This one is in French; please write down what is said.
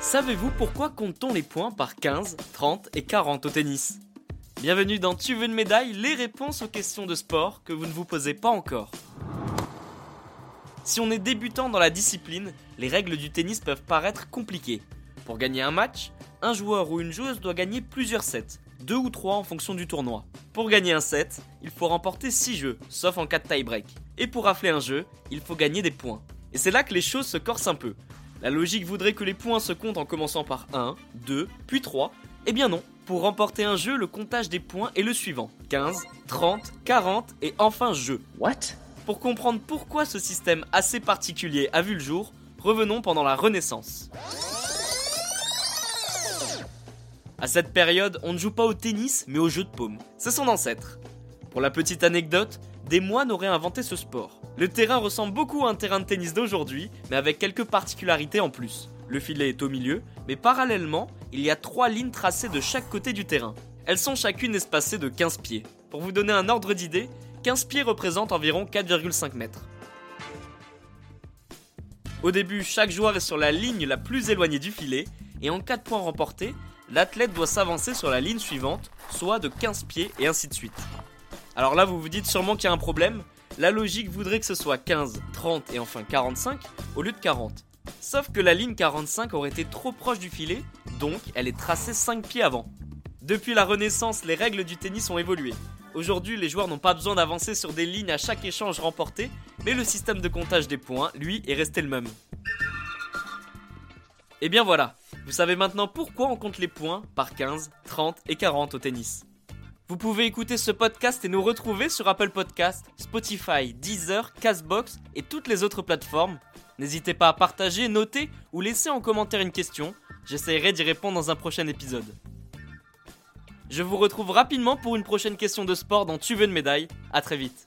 Savez-vous pourquoi compte-t-on les points par 15, 30 et 40 au tennis? Bienvenue dans Tu veux une médaille Les réponses aux questions de sport que vous ne vous posez pas encore. Si on est débutant dans la discipline, les règles du tennis peuvent paraître compliquées. Pour gagner un match, un joueur ou une joueuse doit gagner plusieurs sets, deux ou trois en fonction du tournoi. Pour gagner un set, il faut remporter 6 jeux, sauf en cas de tie-break. Et pour rafler un jeu, il faut gagner des points. Et c'est là que les choses se corsent un peu. La logique voudrait que les points se comptent en commençant par 1, 2, puis 3. Eh bien non, pour remporter un jeu, le comptage des points est le suivant 15, 30, 40 et enfin jeu. What? Pour comprendre pourquoi ce système assez particulier a vu le jour, revenons pendant la Renaissance. À cette période, on ne joue pas au tennis, mais au jeu de paume. C'est son ancêtre. Pour la petite anecdote, des moines auraient inventé ce sport. Le terrain ressemble beaucoup à un terrain de tennis d'aujourd'hui, mais avec quelques particularités en plus. Le filet est au milieu, mais parallèlement, il y a trois lignes tracées de chaque côté du terrain. Elles sont chacune espacées de 15 pieds. Pour vous donner un ordre d'idée, 15 pieds représentent environ 4,5 mètres. Au début, chaque joueur est sur la ligne la plus éloignée du filet, et en cas de points remportés, l'athlète doit s'avancer sur la ligne suivante, soit de 15 pieds et ainsi de suite. Alors là, vous vous dites sûrement qu'il y a un problème. La logique voudrait que ce soit 15, 30 et enfin 45 au lieu de 40. Sauf que la ligne 45 aurait été trop proche du filet, donc elle est tracée 5 pieds avant. Depuis la Renaissance, les règles du tennis ont évolué. Aujourd'hui, les joueurs n'ont pas besoin d'avancer sur des lignes à chaque échange remporté, mais le système de comptage des points, lui, est resté le même. Et bien voilà, vous savez maintenant pourquoi on compte les points par 15, 30 et 40 au tennis. Vous pouvez écouter ce podcast et nous retrouver sur Apple Podcast, Spotify, Deezer, Castbox et toutes les autres plateformes. N'hésitez pas à partager, noter ou laisser en commentaire une question. J'essaierai d'y répondre dans un prochain épisode. Je vous retrouve rapidement pour une prochaine question de sport dans Tu veux une médaille. À très vite.